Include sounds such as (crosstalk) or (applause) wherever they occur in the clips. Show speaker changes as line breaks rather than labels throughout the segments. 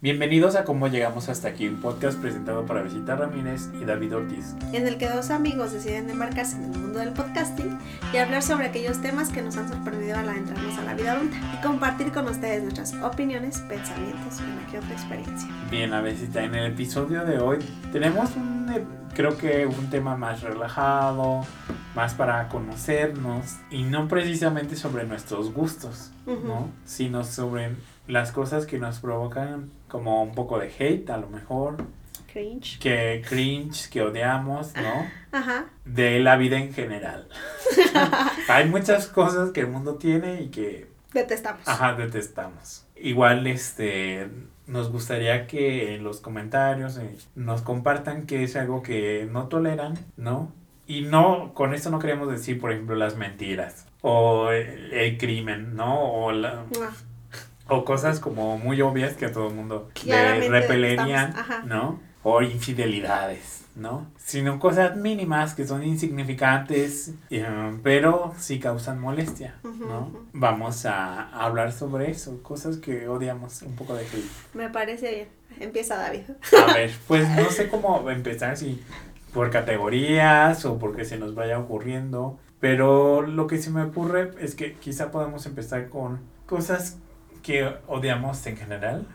Bienvenidos a Cómo Llegamos Hasta Aquí, un podcast presentado por Visita Ramírez y David Ortiz.
En el que dos amigos deciden embarcarse en el mundo del podcasting y hablar sobre aquellos temas que nos han sorprendido al adentrarnos a la vida adulta y compartir con ustedes nuestras opiniones, pensamientos y una que otra experiencia.
Bien, a Visita, en el episodio de hoy tenemos un, eh, creo que un tema más relajado, más para conocernos y no precisamente sobre nuestros gustos, ¿no? Sino sobre las cosas que nos provocan como un poco de hate, a lo mejor.
Cringe.
Que cringe, que odiamos, ¿no?
Ajá.
De la vida en general. (laughs) Hay muchas cosas que el mundo tiene y que...
Detestamos.
Ajá, detestamos. Igual, este, nos gustaría que en los comentarios eh, nos compartan que es algo que no toleran, ¿no? Y no, con esto no queremos decir, por ejemplo, las mentiras o el, el crimen, ¿no? O la, o cosas como muy obvias que a todo el mundo le repelerían. ¿no? O infidelidades, ¿no? Sino cosas mínimas que son insignificantes, eh, pero sí causan molestia, ¿no? Vamos a hablar sobre eso, cosas que odiamos, un poco de hate.
Me parece bien. Empieza David.
A (laughs) ver, pues no sé cómo empezar, si por categorías o porque se nos vaya ocurriendo, pero lo que se me ocurre es que quizá podemos empezar con cosas que odiamos en general.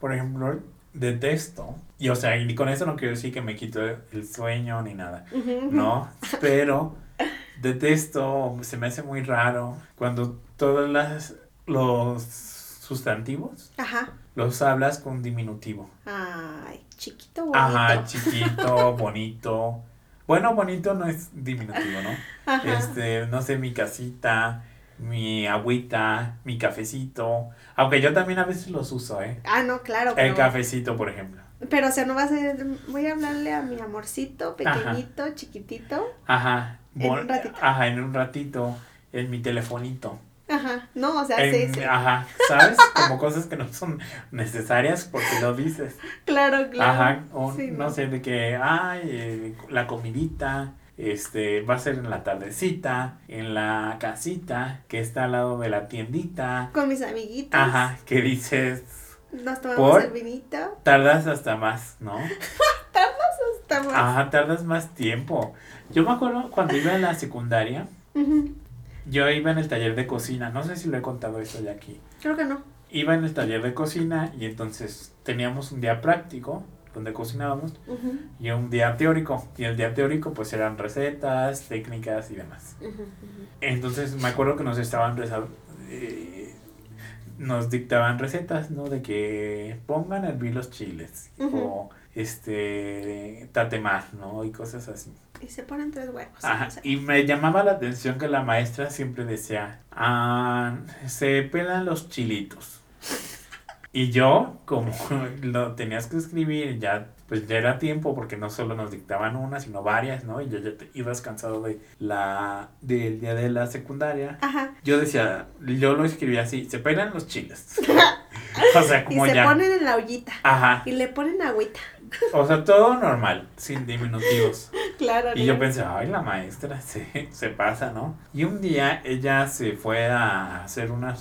Por ejemplo, detesto, y o sea, y con eso no quiero decir que me quito el sueño ni nada, no, (laughs) pero detesto, se me hace muy raro cuando todos las, los sustantivos
Ajá.
los hablas con diminutivo.
Ay, chiquito bonito.
Ajá, chiquito, (laughs) bonito. Bueno, bonito no es diminutivo, ¿no?
Ajá.
Este, no sé, mi casita, mi agüita, mi cafecito. Aunque yo también a veces los uso, ¿eh?
Ah, no, claro.
El
Pero,
cafecito, por ejemplo.
pero, o sea, no va a ser. Voy a hablarle a mi amorcito, pequeñito, chiquitito.
Ajá.
En un ratito.
Ajá, en un ratito. En mi telefonito.
Ajá. No, o sea,
En-
sí, sí.
Ajá, ¿sabes? Como cosas que no son necesarias porque lo dices. (laughs)
Claro, claro.
Ajá, o
Sí,
no sé, de que, ay, eh, la comidita, este, va a ser en la tardecita, en la casita, que está al lado de la tiendita.
Con mis amiguitos.
Ajá, que dices,
Nos tomamos
¿Por?
el vinito.
tardas hasta más, ¿no? (laughs)
Estamos.
Ajá, tardas más tiempo. Yo me acuerdo cuando iba en la secundaria, yo iba en el taller de cocina, no sé si lo he contado esto ya aquí.
Creo que no.
Iba en el taller de cocina y entonces teníamos un día práctico donde cocinábamos y un día teórico. Y el día teórico pues eran recetas, técnicas y demás. Entonces me acuerdo que nos estaban eh, nos dictaban recetas, ¿no? De que pongan a hervir los chiles o este tatemar, ¿no? Y cosas así.
Y se ponen tres huevos.
Ajá,
no sé.
y me llamaba la atención que la maestra siempre decía, ah, se pelan los chilitos. Y yo, como (laughs) lo tenías que escribir, ya pues ya era tiempo porque no solo nos dictaban una, sino varias, ¿no? Y yo ya te- ibas cansado de la del día de la secundaria.
Ajá.
Yo decía, yo lo escribía así, se pelan los chiles. (laughs) (laughs) o sea,
Y
como
se
ya.
ponen en la ollita.
Ajá.
Y le ponen agüita.
O sea, todo normal, sin diminutivos.
Claro.
Y yo pensé, ay, la maestra (laughs) se, se pasa, ¿no? Y un día ella se fue a hacer una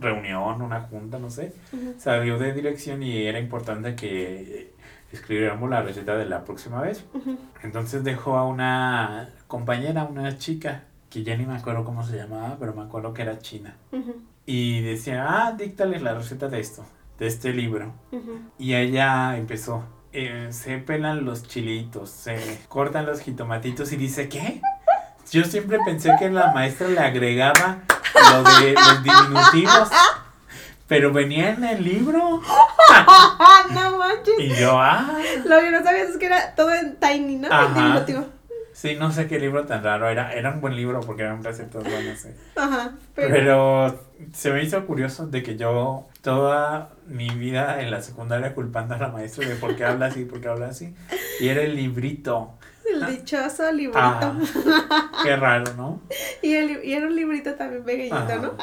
reunión, una junta, no sé.
Ujú.
Salió de dirección y era importante que escribiéramos la receta de la próxima vez.
Ujú.
Entonces dejó a una compañera, una chica, que ya ni me acuerdo cómo se llamaba, pero me acuerdo que era china.
Ujú.
Y decía, ah, díctales la receta de esto, de este libro. Y ella empezó, eh, se pelan los chilitos, se cortan los jitomatitos y dice, ¿qué? Yo siempre pensé que la maestra le agregaba lo de los diminutivos, pero venía en el libro.
¡Ah, (laughs) no manches!
Y yo, ah,
Lo que no sabías es que era todo en tiny, ¿no? En diminutivo.
Sí, no sé qué libro tan raro era. Era un buen libro porque eran recetas buenas. eh.
Ajá. Pero,
Pero se me hizo curioso de que yo toda mi vida en la secundaria culpando a la maestra de por qué habla así, por qué habla así. Y era el librito.
el dichoso librito.
Ah, qué raro, ¿no?
Y, el, y era un librito también pequeñito,
Ajá.
¿no?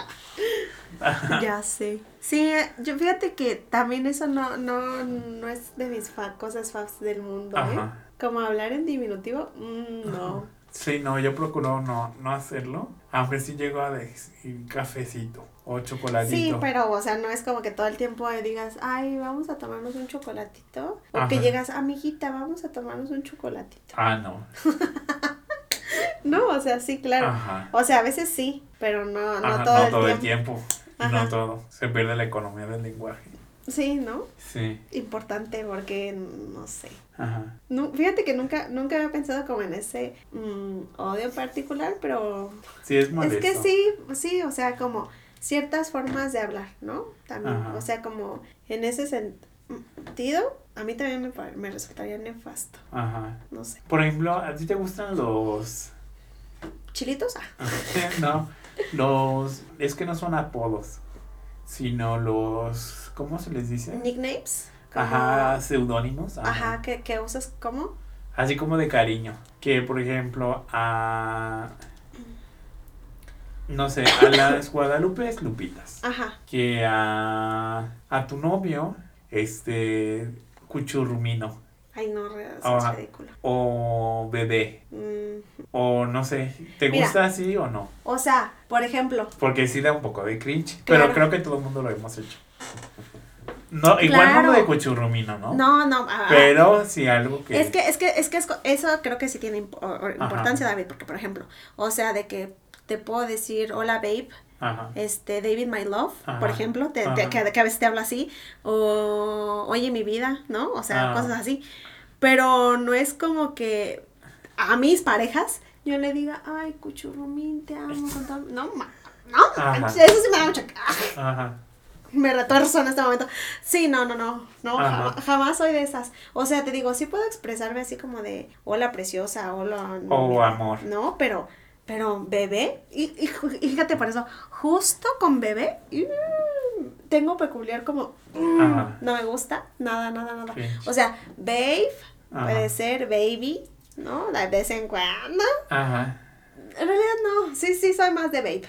Ya sé. Sí, eh, yo fíjate que también eso no, no, no es de mis fa- cosas faves del mundo, ¿eh? Como hablar en diminutivo, mm, no. (laughs)
Sí, no, yo procuro no, no hacerlo. Aunque sí llego a decir cafecito o chocolatito.
Sí, pero, o sea, no es como que todo el tiempo digas, ay, vamos a tomarnos un chocolatito. O que llegas, amiguita, vamos a tomarnos un chocolatito.
Ah, no. (laughs)
No, o sea, sí, claro.
Ajá.
O sea, a veces sí, pero no, no
Ajá,
todo,
no
el,
todo
tiempo.
el tiempo. No todo. Se pierde la economía del lenguaje.
Sí, ¿no?
Sí.
Importante porque, no sé.
Ajá.
No, fíjate que nunca, nunca había pensado como en ese mm, odio particular, pero
Sí, es molesto.
es que sí, sí, o sea, como ciertas formas de hablar, ¿no? También,
Ajá.
o sea, como en ese sentido, a mí también me, me resultaría nefasto,
Ajá.
no sé.
Por ejemplo, ¿a ti te gustan los...
¿Chilitos? Ah, (laughs)
no, los... Es que no son apodos, sino los... ¿Cómo se les dice?
nicknames. como-
Ajá, seudónimos.
Ajá, que, que usas como.
Así como de cariño. Que, por ejemplo, a... No sé, a las (coughs) Guadalupe es Lupitas.
Ajá.
Que a... A tu novio, este... Cuchurrumino.
Ay, no,
Ajá.
es ridículo.
O bebé.
Mm,
O no sé, ¿te
Mira.
gusta así o no?
O sea, por ejemplo,
Porque sí da un poco de cringe.
Claro.
Pero creo que todo el mundo lo hemos hecho. No, igual
Claro.
no de cuchurrumino, ¿no?
no, no. ah,
Pero sí algo que.
Es que, es que, es que eso creo que sí tiene importancia, David, porque por ejemplo, o sea, de que te puedo decir, hola babe,
Ajá.
este, David my love,
Ajá,
por ejemplo, te, te-
ajá.
que, que a veces te habla así, o oye mi vida, ¿no? O sea,
Ah.
cosas así. Pero no es como que a mis parejas yo le diga, ay, cuchurrumín, te amo con todo-". No, ma- no, eso sí me da mucha...
Ajá. (laughs)
Me retuerzo en este momento. Sí, no, no, no, no, jamás, jamás soy de esas. O sea, te digo, sí puedo expresarme así como de, hola preciosa, hola...
O amor.
No, pero, pero bebé, y, y y fíjate por eso, justo con bebé, mm, tengo peculiar como,
Ajá.
no me gusta, nada, nada, nada. O sea, babe,
Ajá.
puede ser baby, ¿no? De vez en cuando.
Ajá.
En realidad no, sí, sí, soy más de babe.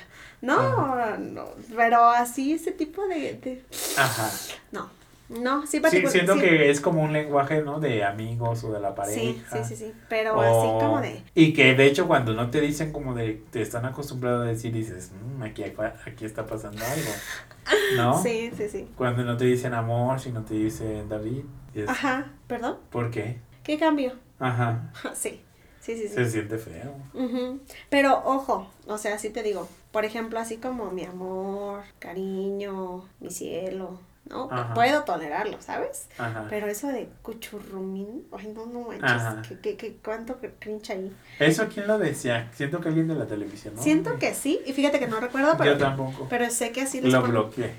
No, no, pero así ese tipo de, de-
Ajá.
no, no, sí,
Sí, siento
sí.
que es como un lenguaje, ¿no? De amigos o de la pareja.
Sí, sí, sí, sí, pero
O-
así como de,
Y que de hecho cuando no te dicen como de, te están acostumbrados a decir, dices, "Mm, aquí, aquí está pasando algo, (laughs) ¿no?
sí, sí, sí.
Cuando no te dicen amor, si no te dicen David, es,
Ajá, perdón,
¿por qué?
¿qué cambio?
Ajá, (laughs)
Sí, sí, sí, sí.
se siente feo.
Ujú. Pero ojo, o sea, sí te digo, por ejemplo, así como mi amor, cariño, mi cielo, ¿no?
Ajá.
Puedo tolerarlo, ¿sabes?
Ajá.
Pero eso de cuchurrumín, ay, no, no manches,
Ajá.
¿qué, qué, qué, cuánto cringe ahí.
¿Eso quién lo decía? Siento que alguien de la televisión, ¿no?
Siento que sí, y fíjate que no recuerdo, pero,
Yo tampoco.
pero sé que así les
Lo
ponen.
bloqueé.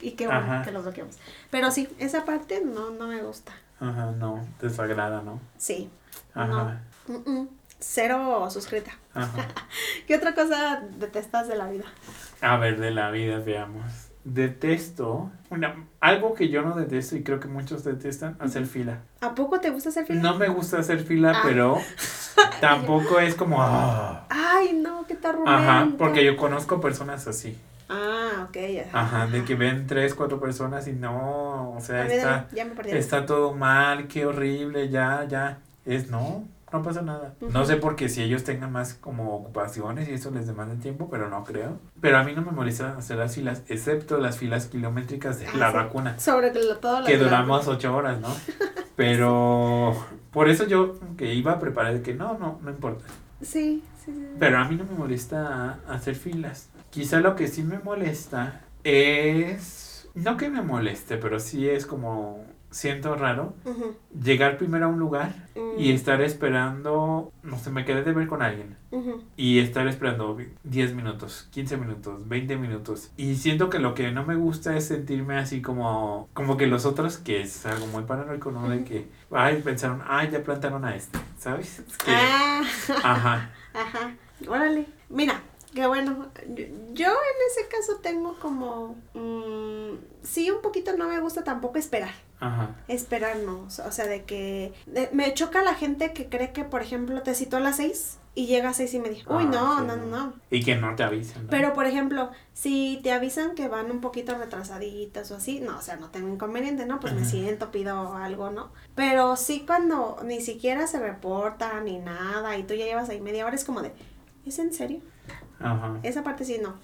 Y qué bueno
Ajá.
que los bloqueamos. Pero sí, esa parte no, no me gusta.
Ajá, no, desagrada, ¿no?
Sí.
Ajá,
Mm, mm. Cero suscrita.
ajá. (laughs)
¿Qué otra cosa detestas de la vida?
A ver, de la vida, veamos. Detesto, una, algo que yo no detesto y creo que muchos detestan, hacer fila.
¿A poco te gusta hacer fila?
No me gusta hacer fila,
Ah.
pero (laughs) tampoco es como... ah.
Ay, no, qué tan
Ajá, porque yo conozco personas así.
Ah, ok.
Ajá, de que ven tres, cuatro personas y no, o sea, está,
Ya me
está todo mal, qué horrible, ya, ya. Es no, no pasa nada. No sé por qué si ellos tengan más como ocupaciones y eso les demanda tiempo, pero no creo. Pero a mí no me molesta hacer las filas, excepto las filas kilométricas de
Ah,
la
sí.
vacuna,
Sobre todo lo
que
la-
duramos ocho horas, ¿no? (laughs) Pero por eso yo que iba a preparar de que no, no, no importa.
Sí, sí, sí.
Pero a mí no me molesta hacer filas. Quizá lo que sí me molesta es... No que me moleste, pero sí es como... Siento raro llegar primero a un lugar
mm,
y estar esperando... No sé, me quedé de ver con alguien. Y estar esperando 10 minutos, 15 minutos, 20 minutos. Y siento que lo que no me gusta es sentirme así como... Como que los otros, que es algo muy paranoico, ¿no? De que... Ay, pensaron, ay, ya plantaron a este, ¿sabes? Es que...
Ah,
Ajá.
ajá. Órale. Mira, qué bueno. Yo, yo en ese caso tengo como... mm, sí, un poquito no me gusta tampoco esperar.
Ajá.
Esperar no. O sea, de que... de- me choca la gente que cree que, por ejemplo, te citó a las seis y llega a seis y media. Uy,
Ah,
no,
sí,
no, no, no.
Y que no te avisen. ¿no?
Pero, por ejemplo, si te avisan que van un poquito retrasaditas o así, no, o sea, no tengo inconveniente, ¿no? Pues me siento, pido algo, ¿no? Pero sí cuando ni siquiera se reporta ni nada y tú ya llevas ahí media hora, es como de, ¿es en serio?
Ajá,
Esa parte sí no,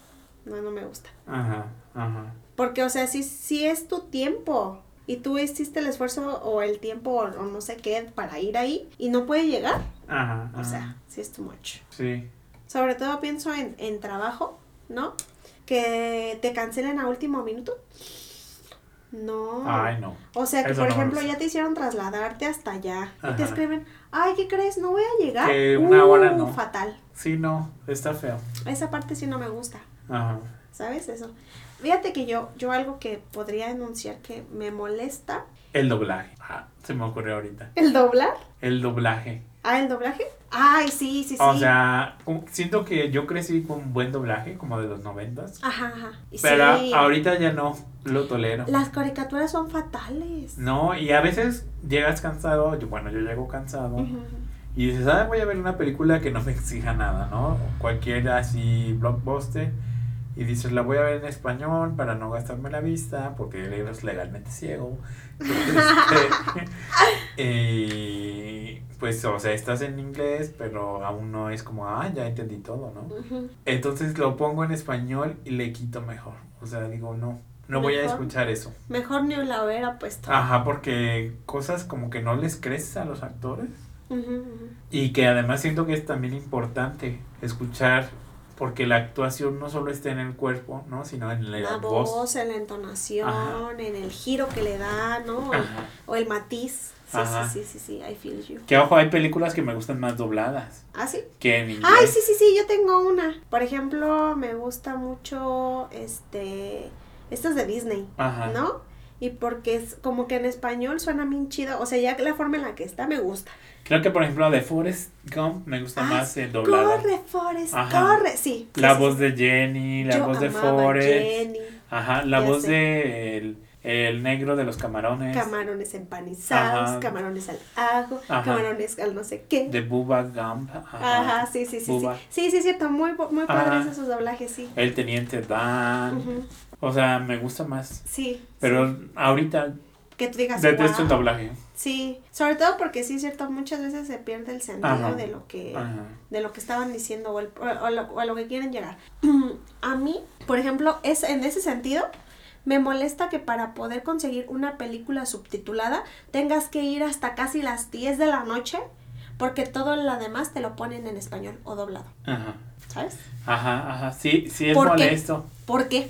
no, no me gusta.
ajá, ajá.
Porque, o sea, sí, sí es tu tiempo. Y tú hiciste el esfuerzo o el tiempo o, o no sé qué para ir ahí y no puede llegar.
Ajá,
O
ajá.
sea, sí es too much.
Sí.
Sobre todo pienso en, en trabajo, ¿no? Que te cancelen a último minuto. No.
Ay, no.
O sea que,
Eso
por
no
ejemplo, ya te hicieron trasladarte hasta allá. Y te escriben, ay, ¿qué crees? No voy a llegar.
Que una hora no.
Fatal.
Sí, no. Está feo.
Esa parte sí no me gusta.
Ajá.
¿Sabes eso? Fíjate que yo, yo algo que podría enunciar que me molesta.
El doblaje. Ah, se me ocurrió ahorita.
¿El doblar?
El doblaje.
Ah, el doblaje. Ay, sí, sí, sí.
O sea, siento que yo crecí con buen doblaje, como de los noventas.
Ajá, ajá.
Pero
sí.
ahorita ya no lo tolero.
Las caricaturas son fatales.
No, y a veces llegas cansado, yo, bueno, yo llego cansado
Ujú.
y dices, ah, voy a ver una película que no me exija nada, ¿no? Cualquier así blockbuster y dices, la voy a ver en español para no gastarme la vista porque eres legalmente ciego. (laughs) Este, y pues, o sea, estás en inglés, pero aún no es como, ah, ya entendí todo, ¿no? Entonces lo pongo en español y le quito mejor. O sea, digo, no, no voy a escuchar eso.
Mejor ni la hubiera puesto.
Ajá, porque cosas como que no les crees a los actores. Y que además siento que es también importante escuchar, porque la actuación no solo está en el cuerpo, ¿no? Sino en la,
La
voz.
voz, en la entonación,
Ajá.
en el giro que le da, ¿no?
Ajá.
O el matiz. Sí,
Ajá.
sí, sí, sí, sí, I feel you.
Que ojo, hay películas que me gustan más dobladas
¿Ah, sí?
que en inglés.
Ay, sí, sí, sí, yo tengo una. Por ejemplo, me gusta mucho, este, estas de Disney,
Ajá.
¿no? Y porque es como que en español suena bien chido. O sea, ya la forma en la que está me gusta.
Creo que por ejemplo de Forrest Gump me gusta
Ah,
más el doblada.
Corre, Forrest,
Ajá.
corre. Sí.
La
sí,
voz
sí.
de Jenny, la
Yo
voz de Forrest.
Jenny,
Ajá, la
Ya
voz
sé.
de el, el negro de los camarones.
camarones empanizados,
Ajá.
camarones al ajo,
Ajá.
camarones al no sé qué.
de Bubba Gump. Ajá.
Sí, sí, sí, sí.
Bubba.
Sí, sí, es cierto, muy, muy padres esos doblajes, sí.
El teniente Dan.
Ujú,
O sea, me gusta más.
Sí.
Pero
sí.
ahorita
que tú digas,
detesto el
"Wow".
doblaje.
Sí, sobre todo porque sí es cierto, muchas veces se pierde el sentido
Ajá.
de lo que
Ajá.
de lo que estaban diciendo o, el- o- o lo, o a lo que quieren llegar. (clears throat) A mí, por ejemplo, es en ese sentido me molesta que para poder conseguir una película subtitulada tengas que ir hasta casi las 10 de la noche porque todo lo demás te lo ponen en español o doblado,
Ajá.
¿sabes?
Ajá, ajá. Sí, sí es
¿Por qué?
molesto.
¿Por qué?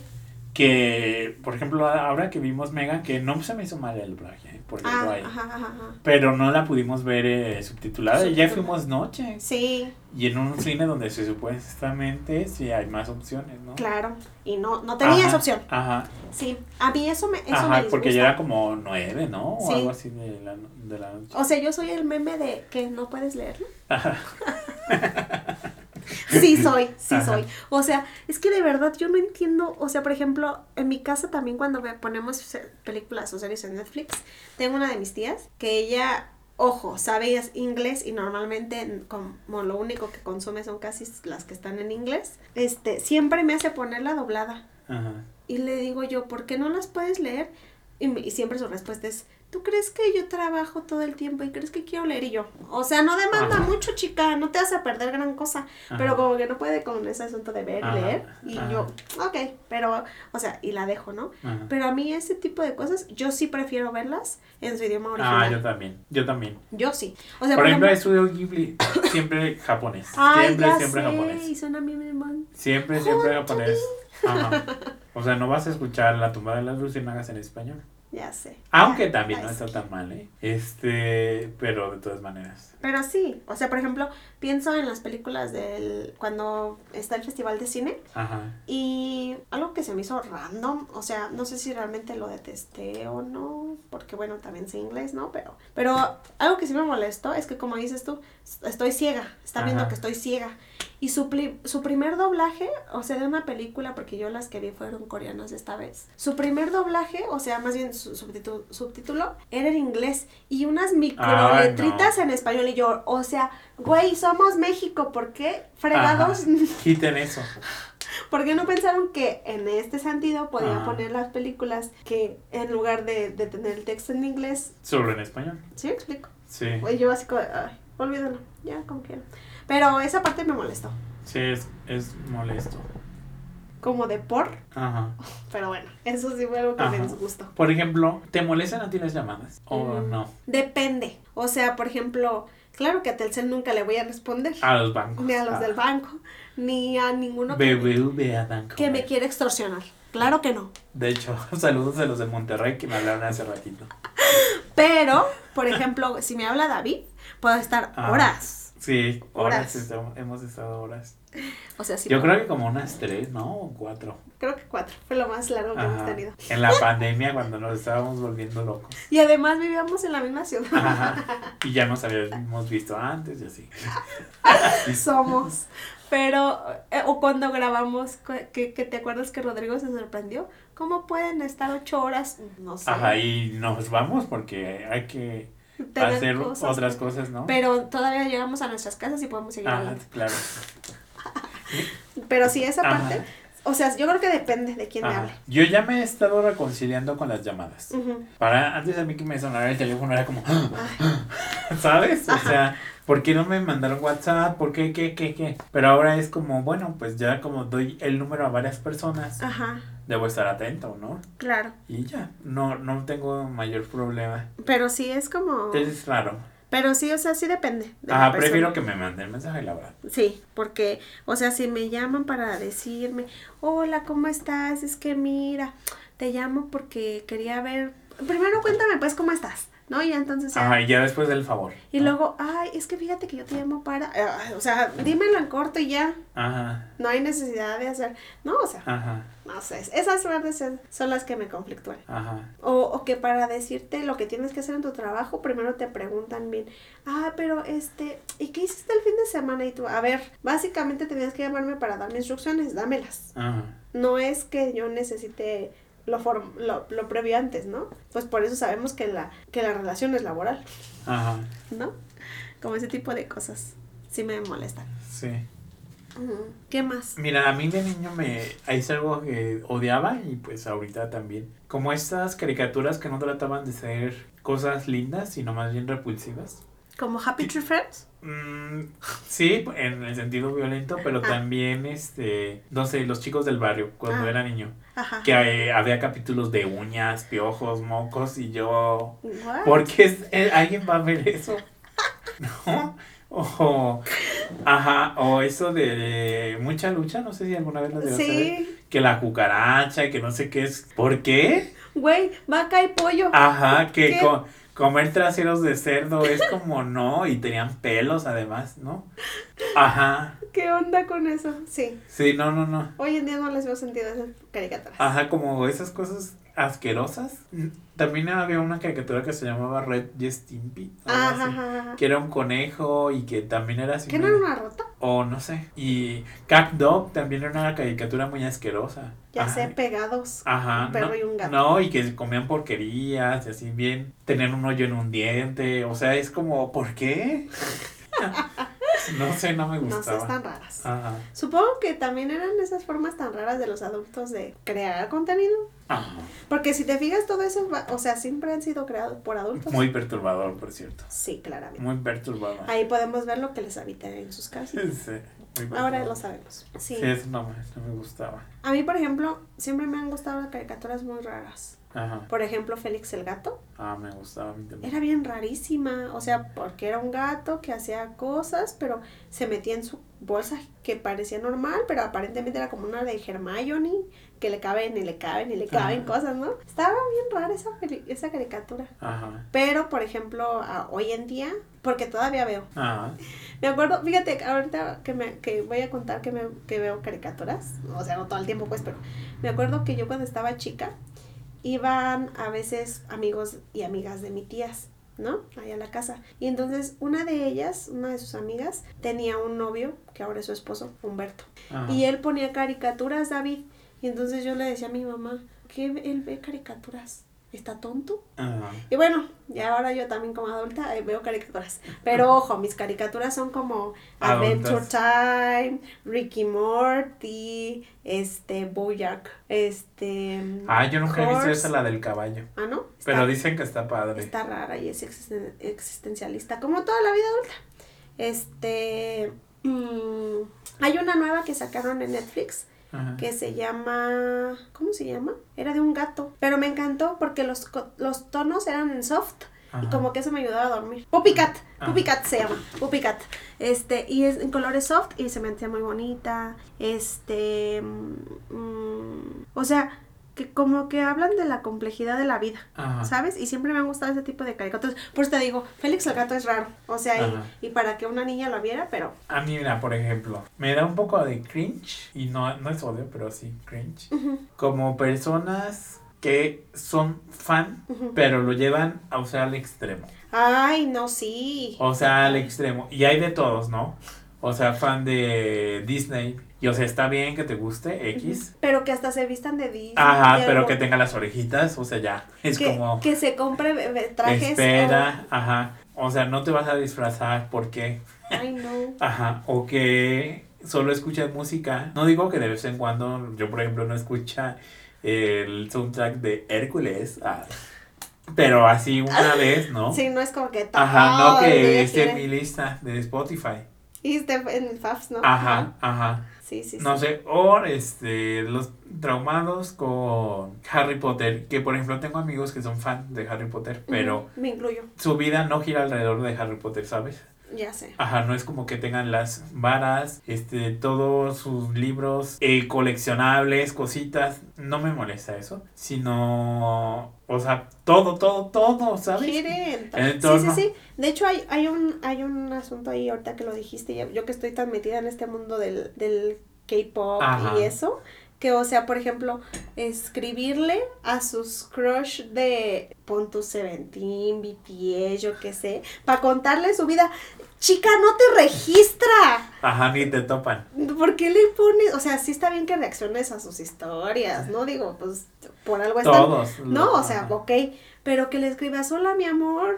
Que, por ejemplo, ahora que vimos Megan, que no se me hizo mal el doblaje, eh, por ejemplo,
Ah,
ahí.
ajá, ajá, ajá.
Pero no la pudimos ver eh, subtitulada. Ya fuimos noche.
Sí,
Y en un cine donde se supuestamente sí hay más opciones, ¿no?
claro. Y no, no tenías
Ajá,
opción.
Ajá.
Sí, a mí eso me, eso me
Ajá, porque ya era como nueve, ¿no? O
Sí.
algo así de la, de la noche.
O sea, yo soy el meme de que no puedes leerlo.
Ajá. (laughs) (laughs)
Sí soy, sí
Ajá.
soy. O sea, es que de verdad yo no entiendo, o sea, por ejemplo, en mi casa también cuando ponemos películas o series en Netflix, tengo una de mis tías que ella, ojo, sabe inglés y normalmente como lo único que consume son casi las que están en inglés, este, siempre me hace ponerla doblada.
Ajá.
Y le digo yo, ¿por qué no las puedes leer? Y, me- y siempre su respuesta es, ¿tú crees que yo trabajo todo el tiempo y crees que quiero leer? Y yo, o sea, no demanda
Ajá.
mucho, chica, no te vas a perder gran cosa.
Ajá.
Pero como que no puede con ese asunto de ver
Ajá,
leer. Y yo, ok, pero, o sea, y la dejo, ¿no? Pero a mí ese tipo de cosas, yo sí prefiero verlas en su idioma
Ah,
original.
yo también. Yo también.
yo, sí. O sea,
por ejemplo, Estudio Ghibli, (coughs) siempre japonés.
ay,
siempre,
ya
siempre
sé,
japonés.
y suena mamá.
Siempre, siempre japonés. Ajá. O sea, no vas a escuchar La tumba de las luciérnagas en español.
Ya sé.
Aunque también no está tan mal, ¿eh? Este, pero de todas maneras.
Pero sí, o sea, por ejemplo, pienso en las películas del cuando está el festival de cine
Ajá.
y algo que se me hizo random, o sea, no sé si realmente lo detesté o no, porque bueno, también sé inglés, ¿no? Pero, pero algo que sí me molestó es que como dices tú, estoy ciega, está viendo que estoy ciega. Y su, su primer doblaje, o sea, de una película, porque yo las que vi fueron coreanas esta vez. Su primer doblaje, o sea, más bien su subtítulo, era en inglés. Y unas microletritas en español. Y yo, o sea, güey, somos México, ¿por qué fregados?
Quiten eso. (laughs)
¿Por qué no pensaron que en este sentido podían poner las películas que en lugar de, de tener el texto en inglés,
Solo en español.
¿sí explico?
Sí.
Güey, yo así como, ay, olvídalo, ya como quieran. Pero esa parte me molestó,
Sí, es, es molesto.
como de por,
Ajá.
pero bueno, eso sí fue algo que me
Ajá.
disgustó.
Por ejemplo, ¿te molestan a ti las llamadas? ¿O
Mm.
no?
Depende, o sea, por ejemplo, claro que a Telcel nunca le voy a responder,
A los bancos.
ni a los
Ah.
del banco, ni a ninguno que,
BBVA Banco.
que me quiera extorsionar. Claro que no.
De hecho, (laughs) saludos a los de Monterrey que me hablaron hace ratito.
Pero, por ejemplo, si me habla David, puedo estar
Ah.
horas.
Sí, horas.
Horas.
estamos- hemos estado horas.
O sea, sí.
Yo creo que como unas tres, ¿no? O cuatro.
Creo que cuatro. Fue lo más largo que hemos
Ajá.
tenido.
En la (laughs) pandemia cuando nos estábamos volviendo locos.
Y además vivíamos en la misma ciudad.
Ajá. (laughs) Y ya nos habíamos visto antes y así. (laughs)
Somos. Pero, eh, o cuando grabamos, que, que te acuerdas que Rodrigo se sorprendió. ¿Cómo pueden estar ocho horas? No sé.
Ajá, y nos vamos porque hay que hacer
cosas.
otras cosas, ¿no?
Pero todavía llegamos a nuestras casas y podemos seguir
Ajá,
hablando.
claro. (laughs)
Pero sí, esa
Ajá.
parte. O sea, yo creo que depende de quién me
Ajá.
hable.
Yo ya me he estado reconciliando con las llamadas. Para antes a mí que me sonara el teléfono era como, (gasps) ¿sabes? O sea, ¿por qué no me mandaron WhatsApp? ¿Por qué, qué, qué, qué? Pero ahora es como, bueno, pues ya como doy el número a varias personas,
Ajá,
debo estar atento, ¿no?
claro.
Y ya, no, no tengo mayor problema.
Pero sí es como.
Es raro.
Pero sí, o sea, sí depende. de
Ajá, prefiero que me manden mensaje, la verdad.
Sí, porque, o sea, si me llaman para decirme, hola, ¿cómo estás? Es que mira, te llamo porque quería ver, primero cuéntame pues cómo estás, ¿no? Y entonces ya,
Ajá, y ya después del favor.
y luego, ay, es que fíjate que yo te llamo para, ah, o sea, dímelo en corto y ya,
Ajá,
no hay necesidad de hacer, no, o sea,
ajá,
no sé, esas partes son- son las que me conflictúan.
ajá.
O, o que para decirte lo que tienes que hacer en tu trabajo, primero te preguntan bien, ah, pero este, ¿y qué hiciste el fin de semana? Y tú, a ver, básicamente tenías que llamarme para darme instrucciones, dámelas.
Ajá.
No es que yo necesite lo, lo, lo previo antes, ¿no? Pues por eso sabemos que la, que la relación es laboral,
Ajá,
¿no? Como ese tipo de cosas. Sí me molestan.
sí.
¿Qué más?
Mira, a mí de niño me es algo que odiaba y pues ahorita también. Como estas caricaturas que no trataban de ser cosas lindas, sino más bien repulsivas.
¿Como Happy Tree Friends?
Mm, sí, en el sentido violento, pero
Ah.
también, este, no sé, los chicos del barrio, cuando
Ah.
era niño.
Ajá.
Que eh, había capítulos de uñas, piojos, mocos y yo...
What?
¿Por qué eh, alguien va a ver eso? (laughs) ¿No? O, ajá, o eso de mucha lucha, no sé si alguna vez lo debes saber.
Sí,
Que la cucaracha, que no sé qué es. ¿Por qué?
güey, vaca y pollo.
Ajá, que
¿Qué?
co- comer traseros de cerdo es como no, y tenían pelos además, ¿no? Ajá,
¿Qué onda con eso? Sí.
sí, no, no, no.
Hoy en día no les veo sentido a esas caricaturas.
Ajá, como esas cosas asquerosas. También había una caricatura que se llamaba Red y Stimpy.
Ajá, ajá, ajá.
Que era un conejo y que también era así.
¿Qué no era una rota?
O no sé. Y Cat Dog también era una caricatura muy asquerosa.
Ya sé, pegados.
Ajá.
Un perro
no,
y un gato.
No, y que comían porquerías y así bien. Tener un hoyo en un diente. O sea, es como, ¿por qué? (laughs) no sé, no me
No sé,
gustaba.
están raras.
Ajá.
Supongo que también eran esas formas tan raras de los adultos de crear contenido.
Ajá.
Porque si te fijas, todo eso, va- o sea, siempre han sido creados por adultos.
Muy perturbador, por cierto.
Sí, claramente.
Muy perturbador.
Ahí podemos ver lo que les habita en sus casas.
Sí,
Ahora lo sabemos. Sí.
Sí, eso no, me- no me gustaba.
A mí, por ejemplo, siempre me han gustado las caricaturas muy raras.
Ajá.
Por ejemplo, Félix el gato.
Ah, me gustaba a mí también.
Era bien rarísima, o sea, porque era un gato que hacía cosas, pero se metía en su bolsa que parecía normal, pero aparentemente era como una de Hermione, que le caben y le caben y le caben
Ajá.
cosas, ¿no? Estaba bien rara esa, esa caricatura.
Ajá.
Pero, por ejemplo, hoy en día, porque todavía veo.
Ajá.
Me acuerdo, fíjate, ahorita que, me, que voy a contar que, me, que veo caricaturas, o sea, no todo el tiempo, pues, pero me acuerdo que yo cuando estaba chica, iban a veces amigos y amigas de mi tías. ¿no? Allá a la casa. Y entonces una de ellas, una de sus amigas, tenía un novio, que ahora es su esposo, Humberto.
Ajá.
Y él ponía caricaturas, David. Y entonces yo le decía a mi mamá, ¿qué él ve caricaturas? ¿Está tonto?
Ajá.
Y bueno, y ahora yo también como adulta eh, veo caricaturas. Pero ojo, mis caricaturas son como Adventure. Time, Ricky Morty, este, Bojack, este...
Ah, yo nunca he visto esa, la del caballo.
Ah, ¿no?
Pero dicen que está padre.
Está rara y es existen- existencialista, como toda la vida adulta. Este. mm, hay una nueva que sacaron en Netflix
Ajá.
que se llama. ¿Cómo se llama? Era de un gato. Pero me encantó porque los, los tonos eran en soft. Y como que eso me ayudaba a dormir. Puppy Cat,
Ajá.
Puppy Cat se llama, Puppy Cat. Este, y es en colores soft y se me hacía muy bonita. Este, mm, mm, o sea, que como que hablan de la complejidad de la vida.
Ajá.
¿Sabes? Y siempre me han gustado ese tipo de caricaturas. Por eso te digo, Félix el gato es raro. O sea, y, y para que una niña lo viera, pero.
A mí, mira, por ejemplo, me da un poco de cringe, y no, no es odio, pero sí cringe, como personas que son fan, pero lo llevan a usar al extremo.
Ay, no, sí.
O sea, al extremo. Y hay de todos, ¿no? O sea, fan de Disney. Y o sea, está bien que te guste X.
Pero que hasta se vistan de Disney.
Ajá, pero
algo-
que tenga las orejitas, o sea, ya. Es
que,
como...
que se compre trajes.
Espera, ajá. O sea, no te vas a disfrazar porque,
Ay, no.
ajá, o que solo escuchas música. No digo que de vez en cuando, yo por ejemplo no escucha el soundtrack de Hércules, ah, pero así una vez, ¿no?
Sí, no es como que.
Ajá, no que esté en mi lista de Spotify.
Y esté en el Fafs, ¿no?
Ajá, ajá.
Sí, sí, sí.
No sé, o este, los traumados con Harry Potter, que por ejemplo tengo amigos que son fan de Harry Potter, pero
Ujú, Me incluyo,
su vida no gira alrededor de Harry Potter, ¿sabes?
Ya sé.
Ajá, no es como que tengan las varas, este, todos sus libros eh, coleccionables, cositas. No me molesta eso, sino, o sea, todo, todo, todo, ¿sabes?
Quiere entrar.
El
Sí, sí, sí. De hecho, hay, hay, un, hay un asunto ahí ahorita que lo dijiste. Yo que estoy tan metida en este mundo del, del K-pop y eso. Que, o sea, por ejemplo, escribirle a sus crush de Pontu Seventeen, BTS, yo qué sé, para contarle su vida. Chica, no te registra.
Ajá, ni te topan.
¿Por qué le pones? O sea, sí está bien que reacciones a sus historias, ¿no? Digo, pues por algo están.
Todos.
No, o sea, ok, pero que le escribas, hola mi amor,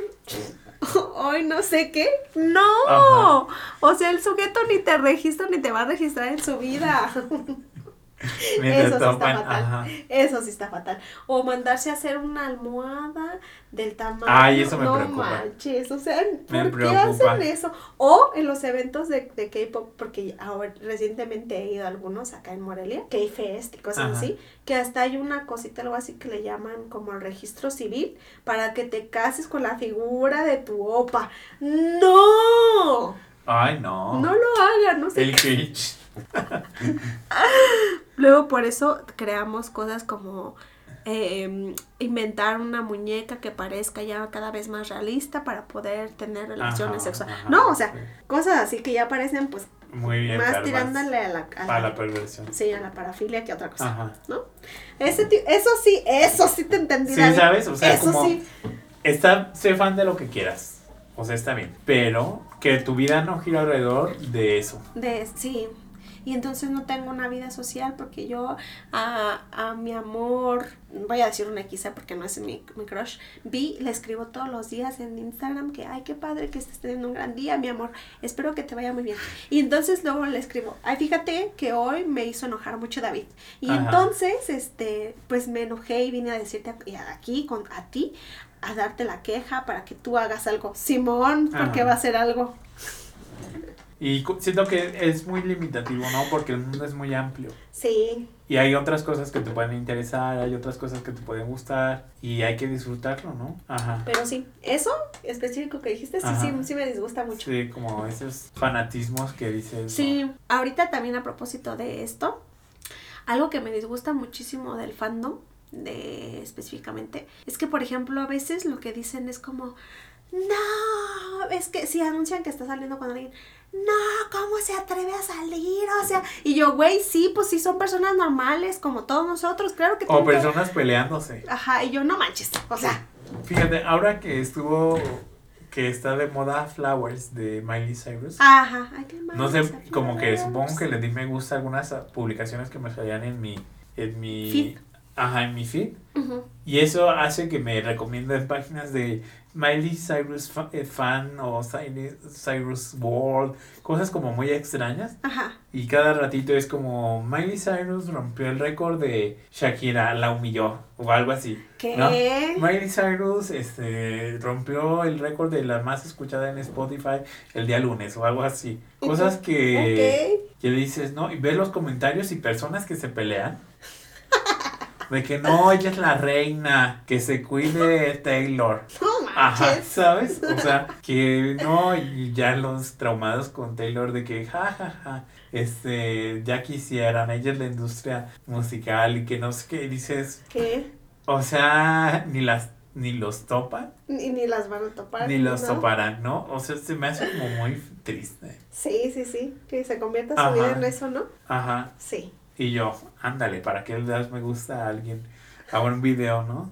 (laughs) hoy no sé qué. No,
Ajá.
o sea, el sujeto ni te registra ni te va a registrar en su vida. (laughs) (laughs) Eso sí está fatal.
Ajá.
Eso sí está fatal. O mandarse a hacer una almohada del tamaño.
Ay, eso me
no
preocupa.
manches, o sea, ¿por
Me
qué
preocupa.
hacen eso? O en los eventos de, de K-pop, porque ahora recientemente he ido a algunos acá en Morelia, K-Fest y cosas
Ajá.
así, que hasta hay una cosita, algo así que le llaman como el registro civil, para que te cases con la figura de tu opa. ¡No!
Ay, no.
No lo hagan, no sé
El cringe. (laughs) (laughs)
Luego por eso creamos cosas como eh, inventar una muñeca que parezca ya cada vez más realista para poder tener relaciones
Ajá,
sexuales.
ajá,
No, o sea,
sí.
cosas así que ya parecen pues
Muy bien.
más tirándole a la, a
Para
la-
perversión.
sí, a la parafilia que otra cosa,
Ajá.
¿no? Ese ti- eso sí, eso sí te entendí.
Sí,
David.
¿sabes? O sea,
eso
como-
sí.
Está, sé fan de lo que quieras. O sea, está bien. Pero que tu vida no gira alrededor de eso.
De, sí. Y entonces no tengo una vida social porque yo a, a mi amor, voy a decir una X ¿eh? porque no es mi, mi crush, vi, le escribo todos los días en Instagram que, ay, qué padre que estés teniendo un gran día, mi amor, espero que te vaya muy bien. Y entonces luego le escribo, ay, fíjate que hoy me hizo enojar mucho David. Y
Ajá.
entonces, este, pues me enojé y vine a decirte aquí, con, a ti, a darte la queja para que tú hagas algo. Simón, porque
Ajá.
va a hacer algo.
Y siento que es muy limitativo, ¿no? Porque el mundo es muy amplio.
Sí,
Y hay otras cosas que te pueden interesar, hay otras cosas que te pueden gustar. Y hay que disfrutarlo, ¿no? Ajá.
Pero sí, eso específico que dijiste, sí,
Ajá.
sí, sí me disgusta mucho.
Sí, como esos fanatismos que dices.
Sí, ahorita también a propósito de esto, algo que me disgusta muchísimo del fandom, de específicamente, es que por ejemplo a veces lo que dicen es como, no, es que si anuncian que está saliendo con alguien, no, ¿cómo se atreve a salir? O sea, y yo, güey, sí, pues sí son personas normales, como todos nosotros, claro que
O
que-
personas peleándose.
Ajá, y yo, no manches, o sea,
Fíjate, ahora que estuvo, que está de moda Flowers de Miley Cyrus.
ajá. Ay, qué
No sé, como que supongo que le di me gusta algunas publicaciones que me salían en mi, en mi,
Feed.
ajá, en mi feed. Y eso hace que me recomienden páginas de Miley Cyrus fa- eh, fan o Cy- Cyrus World, cosas como muy extrañas.
Ajá.
Y cada ratito es como Miley Cyrus rompió el récord de Shakira, la humilló o algo así.
¿Qué?
¿No? Miley Cyrus este, rompió el récord de la más escuchada en Spotify el día lunes o algo así. Cosas que, que dices, ¿no? Y ves los comentarios y personas que se pelean. (laughs) De que no, ella es la reina, que se cuide Taylor. (laughs)
No
Ajá. ¿sabes? O sea, que no, y ya los traumados con Taylor de que, ja, ja, ja, este, ya quisieran, ella es la industria musical y que no sé qué, dices,
¿Qué?
o sea, ni las, ni los topan,
Ni, ni las van a topar.
ni los
¿no?
toparán, ¿no? O sea, se me hace como muy triste.
Sí, sí, sí. Que se convierta su vida en eso, ¿no?
Ajá,
Sí.
y yo, ándale, ¿para qué le das me gusta a alguien? A un video, ¿no?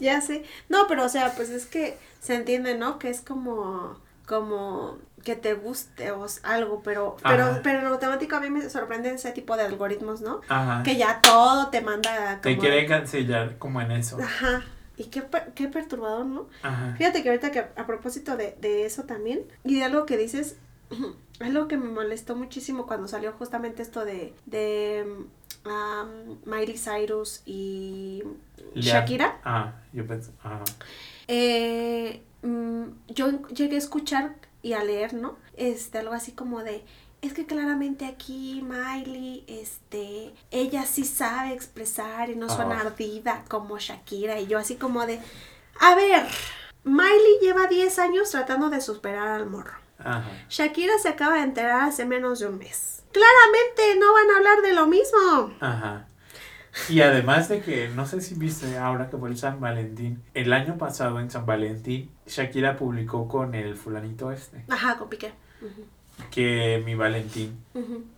Ya sé. No, pero o sea, pues es que se entiende, ¿no? Que es como como que te guste o algo, pero pero
Ajá.
pero en automático a mí me sorprende ese tipo de algoritmos, ¿no?
Ajá.
Que ya todo te manda
Te
como
quiere cancelar como en eso.
Ajá. Y qué, qué perturbador, ¿no?
Ajá.
Fíjate que ahorita que a propósito de, de eso también, y de algo que dices, (clears throat) algo que me molestó muchísimo cuando salió justamente esto de, de um, Miley Cyrus y Shakira,
Ah, yo pensé, ajá.
eh, mm, yo llegué a escuchar y a leer, ¿no? Este, algo así como de, es que claramente aquí Miley, este, ella sí sabe expresar y no suena
Ajá.
ardida como Shakira y yo así como de, a ver, Miley lleva 10 años tratando de superar al morro.
Ajá.
Shakira se acaba de enterar hace menos de un mes. Claramente no van a hablar de lo mismo.
Ajá. Y además de que, no sé si viste ahora que fue el San Valentín, el año pasado en San Valentín, Shakira publicó con el fulanito este,
Ajá, con Piqué. Ujú,
que mi Valentín.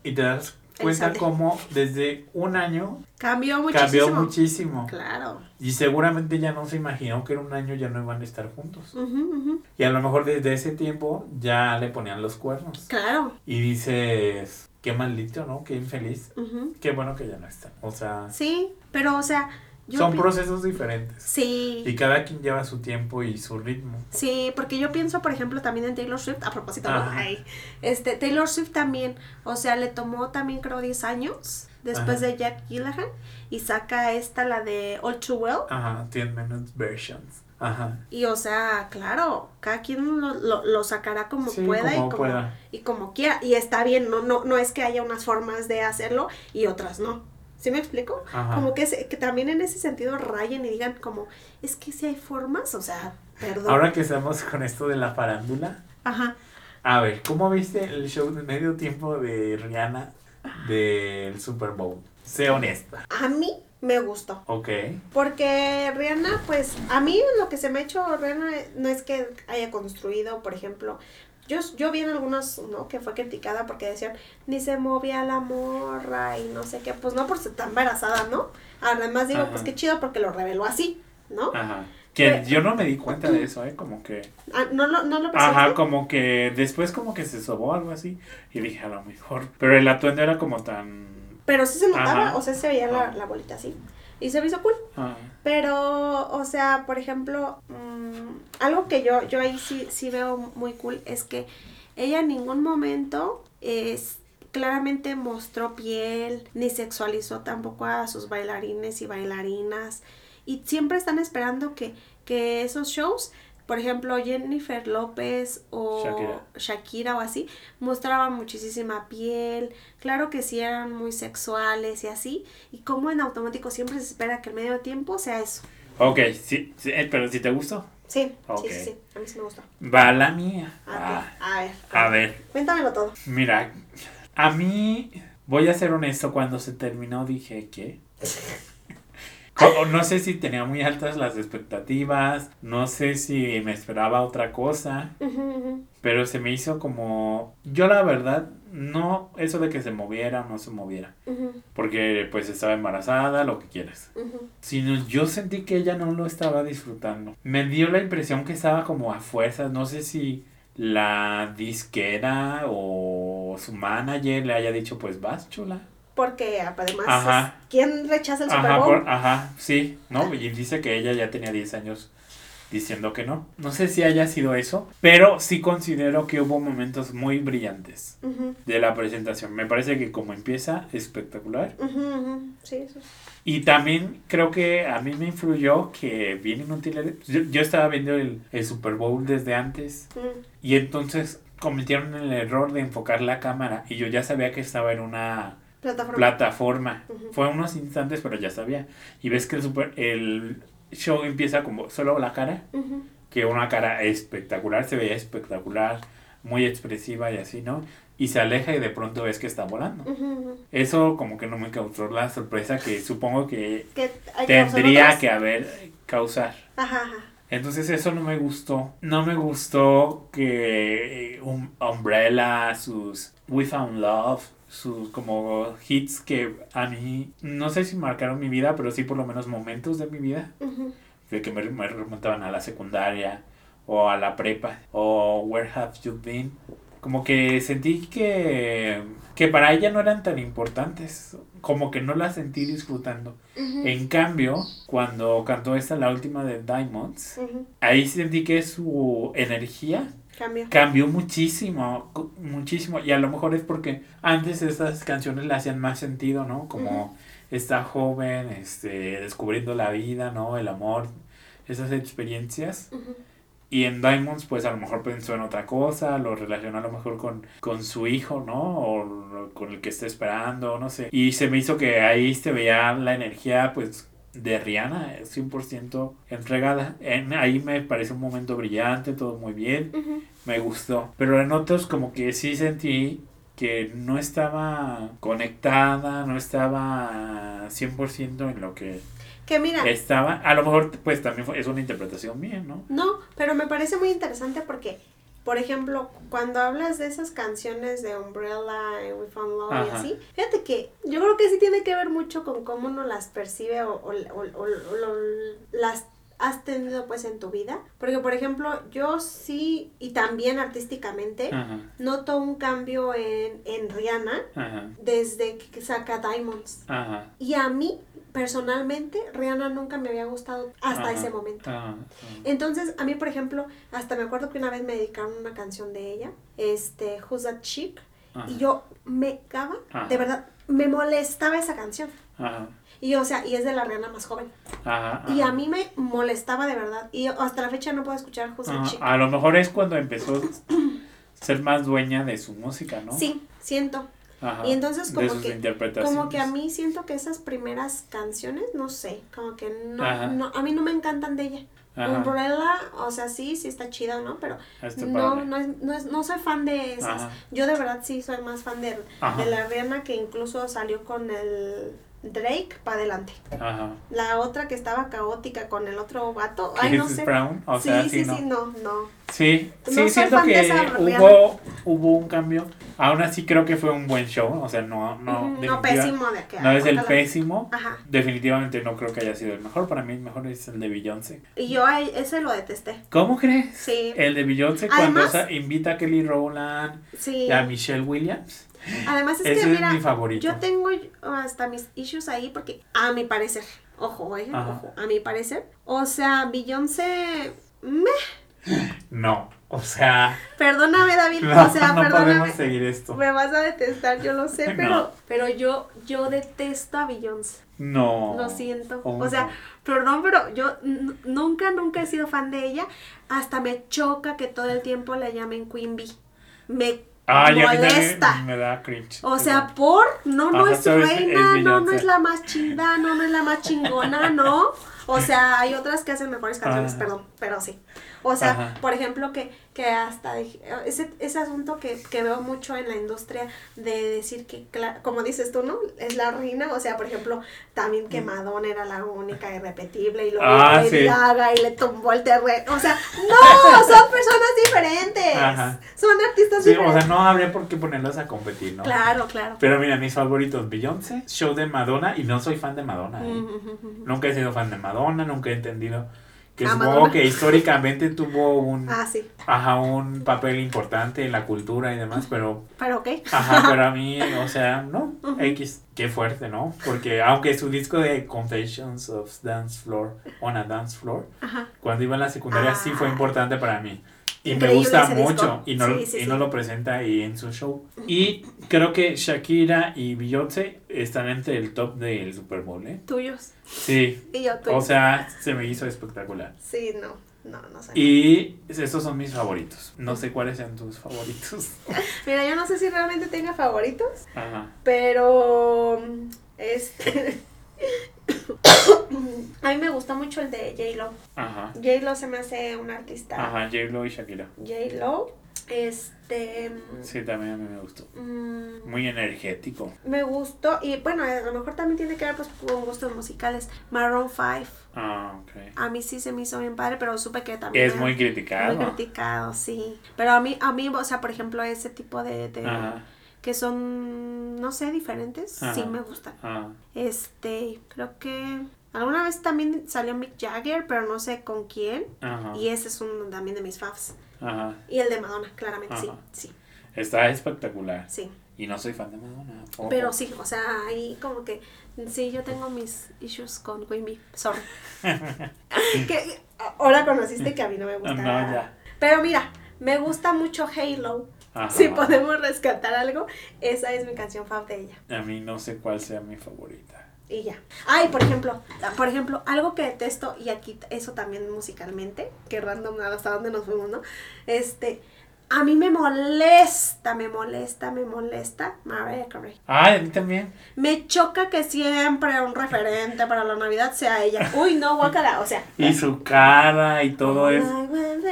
Y te das cuenta cómo desde un año
Cambió muchísimo.
cambió muchísimo.
Claro.
Y seguramente ya no se imaginó que en un año ya no iban a estar juntos.
Ujú.
Y a lo mejor desde ese tiempo ya le ponían los cuernos.
Claro.
Y dices, qué maldito, ¿no? Qué infeliz.
Ujú.
Qué bueno que ya no están. O sea,
Sí, pero o sea, yo
son procesos diferentes.
Sí.
Y cada quien lleva su tiempo y su ritmo.
Sí, porque yo pienso, por ejemplo, también en Taylor Swift, a propósito, ¿no? Ay, este, Taylor Swift también, o sea, le tomó también creo 10 años después
Ajá.
de Jack Gyllenhaal y saca esta, la de All Too Well,
Ajá, 10 minutes versions. Ajá.
y o sea, claro, cada quien lo, lo, lo sacará como
Sí,
pueda, y,
como
como,
pueda.
y como quiera, y está bien, no, no, no es que haya unas formas de hacerlo y otras no. ¿Sí me explico?
Ajá.
Como que, se- que también en ese sentido rayen y digan como, es que si hay formas, o sea, perdón.
Ahora que estamos con esto de la farándula.
Ajá.
A ver, ¿cómo viste el show de medio tiempo de Rihanna del Super Bowl? Sé honesta.
A mí me gustó.
Ok.
Porque Rihanna, pues, a mí lo que se me ha hecho Rihanna no es que haya construido, por ejemplo, yo, yo vi en algunos, ¿no? Que fue criticada porque decían, ni se movía la morra y no sé qué, pues no por ser tan embarazada, ¿no? Además digo,
Ajá.
pues qué chido porque lo reveló así, ¿no?
Ajá. Que
Pero-
yo no me di cuenta de eso, ¿eh? Como que...
Ah, ¿No, lo- no lo
Ajá, como que después como que se sobó algo así. Y dije, a lo mejor. Pero el atuendo era como tan...
Pero sí se notaba,
Ajá.
o sea, se veía la, la bolita así. Y se me hizo cool.
Ah,
Pero, o sea, por ejemplo, mm, algo que yo, yo ahí sí, sí veo muy cool es que ella en ningún momento es claramente mostró piel, ni sexualizó tampoco a sus bailarines y bailarinas. Y siempre están esperando que, que esos shows, por ejemplo, Jennifer López o
Shakira.
Shakira o así, mostraban muchísima piel. Claro que sí eran muy sexuales y así. Y como en automático siempre se espera que el medio tiempo sea eso.
ok, sí, sí, eh, pero si te gustó.
Sí, sí, sí. A mí sí me gusta.
Va la mía.
A ver,
Ah,
a ver.
a ver,
Cuéntamelo todo.
mira. A mí, voy a ser honesto, cuando se terminó dije, ¿qué? (laughs) O- no sé si tenía muy altas las expectativas, no sé si me esperaba otra cosa, pero se me hizo como, yo la verdad, no eso de que se moviera o no se moviera, porque pues estaba embarazada, lo que quieras, sino yo sentí que ella no lo estaba disfrutando. Me dio la impresión que estaba como a fuerzas, no sé si la disquera o su manager le haya dicho pues vas chula.
Porque además,
Ajá.
¿quién rechaza el Super Bowl?
por- ajá, sí, ¿no? Y dice que ella ya tenía 10 años diciendo que no. No sé si haya sido eso, pero sí considero que hubo momentos muy brillantes de la presentación. Me parece que como empieza, espectacular.
ujú, ujú. Sí, eso.
Y también creo que a mí me influyó que bien inútil. Yo, yo estaba viendo el, el Super Bowl desde antes y entonces cometieron el error de enfocar la cámara y yo ya sabía que estaba en una
Plataforma.
Fue unos instantes, pero ya sabía. Y ves que el, super, el show empieza como solo la cara,
Ujú,
que una cara espectacular, se veía espectacular, muy expresiva y así, ¿no? Y se aleja y de pronto ves que está volando. Eso como que no me causó la sorpresa que supongo que tendría que haber causar.
Ajá, ajá.
Entonces eso no me gustó. No me gustó que eh, um, Umbrella, sus We Found Love, sus como hits que a mí no sé si marcaron mi vida, pero sí por lo menos momentos de mi vida,
Ujú,
de que me, me remontaban a la secundaria o a la prepa o Where Have You Been. Como que sentí que, que para ella no eran tan importantes, como que no la sentí disfrutando. En cambio, cuando cantó esta, la última de Diamonds,
ujú.
ahí sentí que su energía
Cambio.
cambió muchísimo, muchísimo. Y a lo mejor es porque antes estas canciones le hacían más sentido, ¿no? Como esta joven, este, descubriendo la vida, ¿no? El amor, esas experiencias. Y en Diamonds, pues a lo mejor pensó en otra cosa, lo relacionó a lo mejor con, con su hijo, ¿no? O con el que está esperando, no sé. Y se me hizo que ahí se veía la energía, pues, de Rihanna, eh, 100% entregada. En, ahí me parece un momento brillante, todo muy bien, me gustó. Pero en otros como que sí sentí que no estaba conectada, no estaba 100% en lo que
Que mira,
estaba. A lo mejor, pues, también fue- es una interpretación mía, ¿no?
no, pero me parece muy interesante porque, por ejemplo, cuando hablas de esas canciones de Umbrella y We Found Love y así, fíjate que yo creo que sí tiene que ver mucho con cómo uno las percibe o, o- o- o- las has tenido pues en tu vida. Porque, por ejemplo, yo sí, y también artísticamente,
Ajá,
noto un cambio en, en Rihanna
ajá,
desde que saca Diamonds.
ajá.
Y a mí, personalmente, Rihanna nunca me había gustado hasta ese momento. Entonces, a mí, por ejemplo, hasta me acuerdo que una vez me dedicaron una canción de ella, este, Who's That Chick, y yo me cagaba, de verdad, me molestaba esa canción.
ajá,
Y o sea, y es de la Rihanna más joven.
ajá,
Y
ajá.
a mí me molestaba de verdad. Y hasta la fecha no puedo escuchar Who's
Ajá,
Chick.
A lo mejor es cuando empezó a (clears throat) ser más dueña de su música, ¿no?
Sí, siento.
Ajá,
Y entonces
de
como
sus
que-
interpretaciones.
Como que a mí siento que esas primeras canciones, no sé, como que no, no a mí no me encantan de ella.
Ajá,
Umbrella, o sea, sí, sí está chida, ¿no? Pero
está
no, no, es, no, es- no soy fan de esas.
Ajá.
Yo de verdad sí soy más fan de la Rihanna que incluso salió con el Drake para adelante.
Ajá.
La otra que estaba caótica con el otro vato, ay no sé.
Brown, o
sí,
sea,
sí,
sí,
sí,
no. Sí,
No
sí,
soy
siento que hubo, hubo un cambio. Aún así creo que fue un buen show, o sea, no, no,
no pésimo de que
No es el pésimo.
Ajá.
Definitivamente no creo que haya sido el mejor. Para mí el mejor es el de Beyoncé.
Y yo a ese lo detesté.
¿Cómo crees?
Sí.
El de Beyoncé cuando invita a Kelly Rowland
Sí.
y a Michelle Williams.
Además es
Ese
que
es
mira,
mi favorito.
yo tengo hasta mis issues ahí porque a mi parecer, ojo, eh, ojo, a mi parecer, o sea, Beyoncé, meh,
No, o sea,
perdóname David,
no,
o sea,
no
perdóname,
podemos seguir esto.
me vas a detestar, yo lo sé, (laughs)
No.
pero, pero yo, yo detesto a Beyoncé,
No.
lo siento,
Oh,
o sea,
no.
perdón, pero yo nunca, nunca he sido fan de ella, hasta me choca que todo el tiempo la llamen Queen Bee, me
Ah, ya
molesta.
me da cringe.
O sea, por, no, no
Ajá,
es reina,
es
no, no es la más chida, no, no es la más chingona, no. O sea, hay otras que hacen mejores canciones,
Ajá.
perdón, pero sí. O sea,
Ajá.
por ejemplo, que, que hasta ese, ese asunto que, que veo mucho en la industria de decir que, como dices tú, ¿no? Es la reina, o sea, por ejemplo, también que Madonna era la única irrepetible y luego
Mm. Ah, sí.
Gaga y le tumbó el terreno. O sea, no, son (laughs) personas diferentes.
Ajá.
Son artistas
Sí, o
diferentes.
sea, no habría por qué ponerlos a competir, ¿no?
Claro, claro.
Pero mira, mis favoritos, Beyoncé, show de Madonna, y no soy fan de Madonna. ¿eh?
Mm,
Nunca he sido fan de Madonna, nunca he entendido que
Ah,
supongo
Madonna.
que históricamente tuvo un,
Ah, sí.
ajá, un papel importante en la cultura y demás, pero,
Pero ok.
ajá, (laughs) pero a mí, o sea, no, X, qué fuerte, ¿no? Porque aunque su disco de Confessions of Dance Floor, on a Dance Floor,
Ajá.
cuando iba a la secundaria sí fue
Ah.
importante para mí. Y me gusta mucho y no,
Sí, sí,
y
sí.
no lo presenta ahí en su show. Y creo que Shakira y Beyoncé están entre el top del Super Bowl, ¿eh?
Tuyos.
Sí,
Y yo tuyos.
o sea, se me hizo espectacular.
Sí, no. No, no sé.
Y esos son mis favoritos. No sé cuáles sean tus favoritos. (laughs)
Mira, yo no sé si realmente tenga favoritos,
Ajá.
pero. Este. (laughs) (coughs) A mí me gusta mucho el de J-Lo.
Ajá.
J-Lo se me hace un artista.
Ajá, J-Lo y Shakira.
J-Lo. Este.
Sí, también a mí me gustó.
mm,
Muy energético.
me gustó. Y bueno, a lo mejor también tiene que ver pues con gustos musicales. Maroon 5.
Ah, ok.
A mí sí se me hizo bien padre, pero supe que también.
Es muy criticado.
Muy criticado, sí. Pero a mí, a mí, o sea, por ejemplo, ese tipo de, de-
Ajá.
Que son, no sé, diferentes, sí me gustan.
Ah,
Este, creo que alguna vez también salió Mick Jagger, pero no sé con quién.
ajá.
Y ese es uno también de mis faves.
Ajá.
Y el de Madonna, claramente, sí, sí,
Está espectacular.
sí.
Y no soy fan de Madonna. ojo.
Pero sí, o sea, ahí como que, sí, yo tengo mis issues con Queen sorry. (laughs) que ahora conociste que a mí no me gusta.
No, ya.
Pero mira, me gusta mucho Halo.
Ajá.
Si podemos rescatar algo, esa es mi canción fav de ella.
A mí no sé cuál sea mi favorita.
Y ya. Ay, por ejemplo, por ejemplo, algo que detesto, y aquí eso también musicalmente, que random hasta dónde nos fuimos, ¿no? Este, a mí me molesta, me molesta, me molesta Mariah Carey.
Ah, a mí también.
Me choca que siempre un referente para la Navidad sea ella. Uy, no, guácala, o sea.
Y su cara y todo es.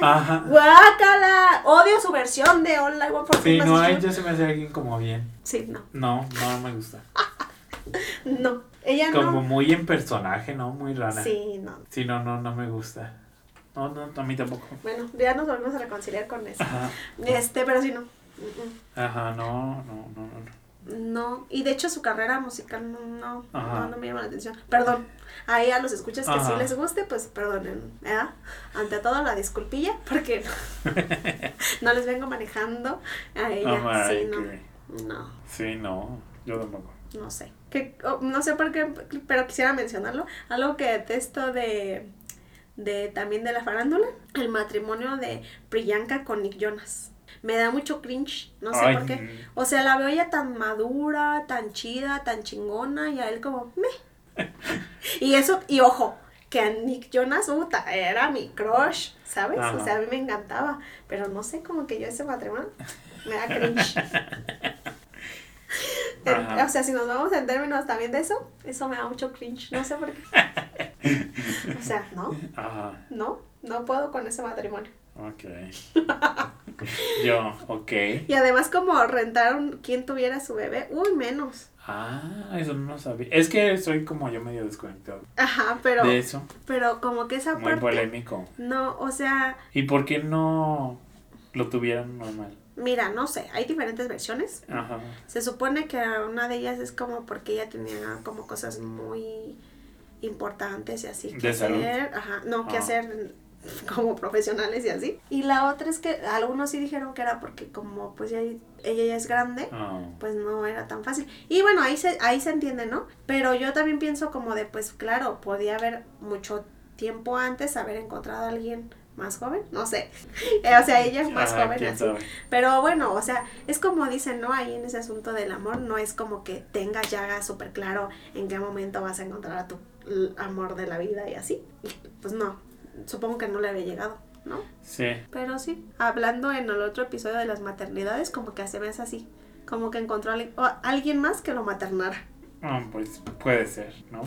Ajá.
Guácala. Odio su versión de All I Want for
Sí, no, a ella se me hace alguien como bien.
Sí, no,
No, no me gusta. (laughs)
no. Ella
Como
no.
muy en personaje, ¿no? Muy rara.
Sí, no.
Sí, no, no, no me gusta. No, no, a mí tampoco.
Bueno, ya nos volvemos a reconciliar con eso.
Ajá.
Este, pero sí no.
Ajá, no, no, no, no.
No, y de hecho su carrera musical no, no, no, no me llama la atención. Perdón, ahí a los escuchas que
Ajá.
sí les guste, pues perdonen, ¿verdad? Ante todo la disculpilla, porque (laughs) no les vengo manejando a ella.
Ah,
sí, no, no,
Sí, no, yo tampoco.
no sé. Que, oh, no sé por qué, pero quisiera mencionarlo. Algo que detesto de, de también de la farándula, el matrimonio de Priyanka con Nick Jonas. Me da mucho cringe, no sé
Ay,
por qué. O sea, la veo ella tan madura, tan chida, tan chingona, y a él como, me. (laughs) y eso, y ojo, que a Nick Jonas, puta, era mi crush, ¿sabes?
Ajá.
O sea, a mí me encantaba, pero no sé, como que yo ese matrimonio me da cringe. (laughs)
Ajá.
o sea, si nos vamos en términos también de eso, eso me da mucho cringe, no sé por qué. O sea, no,
Ajá,
no, no puedo con ese matrimonio.
ok. Yo, ok.
Y además como rentaron quien tuviera su bebé, uy, menos.
Ah, eso no lo sabía. Es que soy como yo medio desconectado
Ajá, pero,
de eso.
pero como que esa
Muy
parte,
polémico.
no, o sea,
¿Y por qué no lo tuvieron normal?
Mira, no sé, hay diferentes versiones.
Ajá.
Se supone que una de ellas es como porque ella tenía como cosas muy importantes y así que hacer, ajá, no, que
Ah.
hacer (laughs) como profesionales y así. Y la otra es que algunos sí dijeron que era porque como pues ya, ella ya es grande,
Ah,
pues no era tan fácil. Y bueno, ahí se, ahí se entiende, ¿no? Pero yo también pienso como de, pues claro, podía haber mucho tiempo antes haber encontrado a alguien más joven, no sé. (laughs) Eh, o sea, ella es más
ajá,
joven así.
sabe.
Pero bueno, o sea, es como dicen, ¿no? Ahí en ese asunto del amor, no es como que tengas ya súper claro en qué momento vas a encontrar a tu amor de la vida y así. Pues no, supongo que no le había llegado. ¿no?
Sí.
Pero sí, hablando en el otro episodio de las maternidades, como que se ves así, como que encontró a alguien, o a alguien más que lo maternara.
Ah, pues puede ser, ¿no?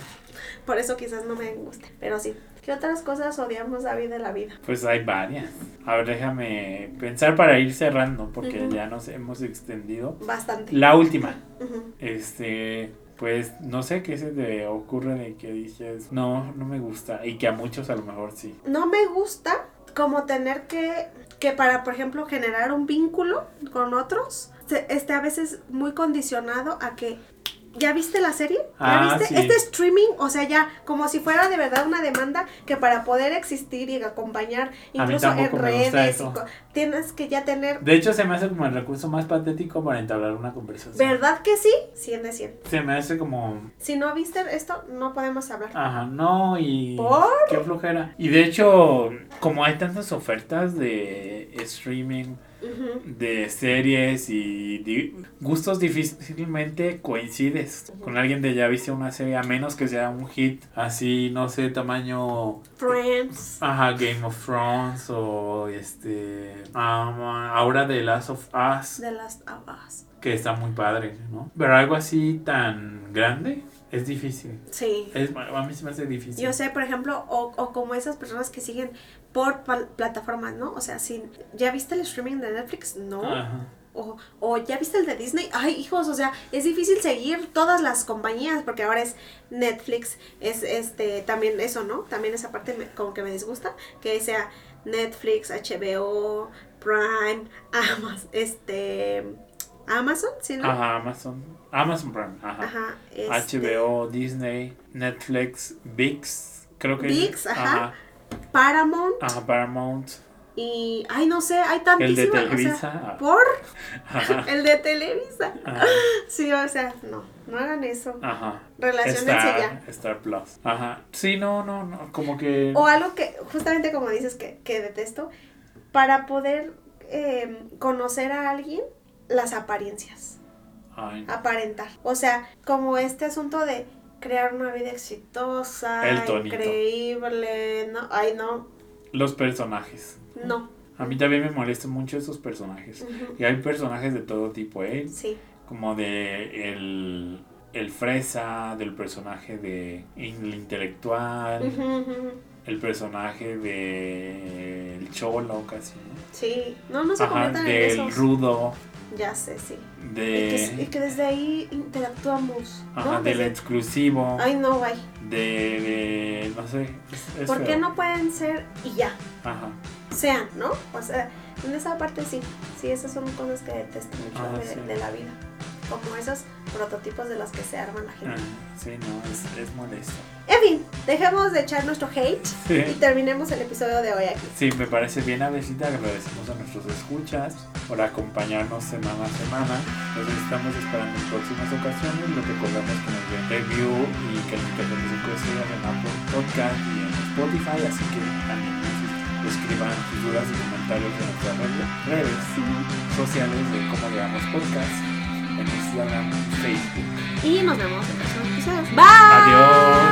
Por eso quizás no me guste, pero sí. ¿Qué otras cosas odiamos David de la vida?
Pues hay varias. A ver, déjame pensar para ir cerrando, porque ya nos hemos extendido.
Bastante.
La última. Este, pues no sé qué se te ocurre de que dices, no, no me gusta. Y que a muchos a lo mejor sí.
No me gusta como tener que, que para, por ejemplo, generar un vínculo con otros, esté a veces muy condicionado a que ¿Ya viste la serie? ¿Ya
Ah,
viste?
sí.
Este streaming, o sea, ya como si fuera de verdad una demanda que para poder existir y acompañar incluso en redes, y tienes que ya tener...
De hecho, se me hace como el recurso más patético para entablar una conversación.
¿Verdad que sí? 100 de 100.
Se me hace como,
Si no viste esto, no podemos hablar.
ajá, no, y
¿Por?
qué flojera. Y de hecho, como hay tantas ofertas de streaming, De series y di- gustos difícilmente coincides con alguien de ya viste una serie, a menos que sea un hit así, no sé, tamaño
Friends.
Ajá, Game of Thrones o este. um, ahora de Last of Us,
The Last of Us.
que está muy padre, ¿no? Pero algo así tan grande es difícil.
Sí.
Es, a mí se me hace difícil.
Yo sé, por ejemplo, o, o como esas personas que siguen por plataformas, ¿no? O sea, si ya viste el streaming de Netflix, no.
Ajá.
O, o ya viste el de Disney, ay hijos, o sea, es difícil seguir todas las compañías porque ahora es Netflix, es este, también eso, ¿no? También esa parte me- como que me disgusta, que sea Netflix, HBO, Prime, (laughs) Amazon, este, Amazon, ¿sí, no?
Ajá, Amazon. Amazon Prime. Ajá.
Ajá, este,
HBO, Disney, Netflix, VIX. Creo que
ViX, ajá.
Ajá,
Paramount
ajá, Paramount.
y, ay, no sé, hay
El
tantísimas,
de
o sea,
Televisa.
¿por? (laughs)
Ajá. (laughs)
El de Televisa.
Ajá. (laughs)
Sí, o sea, no, no hagan eso.
Ajá.
Relaciónense
Star,
ya.
Star Plus. Ajá. Sí, no, no, no. Como que.
O algo que, justamente como dices que, que detesto, para poder eh, conocer a alguien, las apariencias,
Ay, no.
aparentar. O sea, como este asunto de crear una vida exitosa, increíble, no, ay no,
Los personajes.
no,
A mí también me molestan mucho esos personajes. Y hay personajes de todo tipo, ¿eh?
sí,
Como de el, el fresa, del personaje de el intelectual. El personaje de el cholo casi, ¿no?
sí, no, no se
Ajá,
conviertan en
del
esos,
rudo,
ya sé, sí. Y
de
que, desde ahí interactuamos,
ajá,
¿no?
del
Desde-
exclusivo,
Ay, no, güey.
de, de no sé, es, es
¿Por qué no pueden ser y ya?
Ajá.
Sean, ¿no? O sea, en esa parte sí. Sí, esas son cosas que detesto mucho
Ah,
de,
sí.
de la vida. Como esos prototipos de los que se arman la
Ah,
gente.
sí, no, es, es molesto.
En fin, dejemos de echar nuestro hate y terminemos el episodio de hoy aquí.
Sí, me parece bien, Avesita. Agradecemos a nuestros escuchas por acompañarnos semana a semana. Los estamos esperando en próximas ocasiones. Les recordamos que nos den review y que nos den 5 estrellas en Apple Podcast y en Spotify. Así que también nos escriban sus dudas y comentarios en nuestras redes- redes sociales de cómo llevamos podcast en Instagram, Facebook.
Y nos vemos en próximos episodios. Bye.
Adiós.